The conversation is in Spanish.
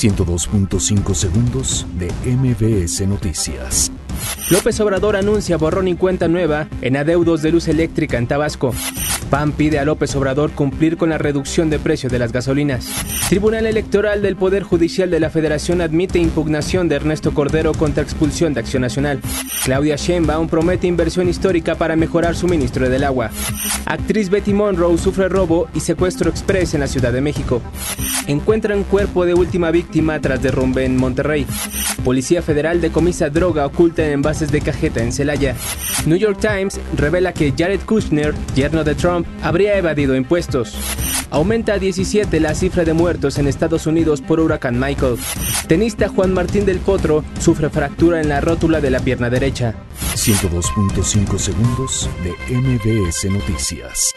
102.5 segundos de MBS Noticias. López Obrador anuncia borrón y cuenta nueva en adeudos de luz eléctrica en Tabasco. PAN pide a López Obrador cumplir con la reducción de precio de las gasolinas. Tribunal Electoral del Poder Judicial de la Federación admite impugnación de Ernesto Cordero contra expulsión de Acción Nacional. Claudia Sheinbaum promete inversión histórica para mejorar suministro del agua. Actriz Betty Monroe sufre robo y secuestro express en la Ciudad de México. Encuentran cuerpo de última víctima tras derrumbe en Monterrey. Policía Federal decomisa droga oculta en envases de cajeta en Celaya. New York Times revela que Jared Kushner, yerno de Habría evadido impuestos. Aumenta a 17 la cifra de muertos en Estados Unidos por huracán Michael. Tenista Juan Martín del Potro sufre fractura en la rótula de la pierna derecha. 102.5 segundos de MBS Noticias.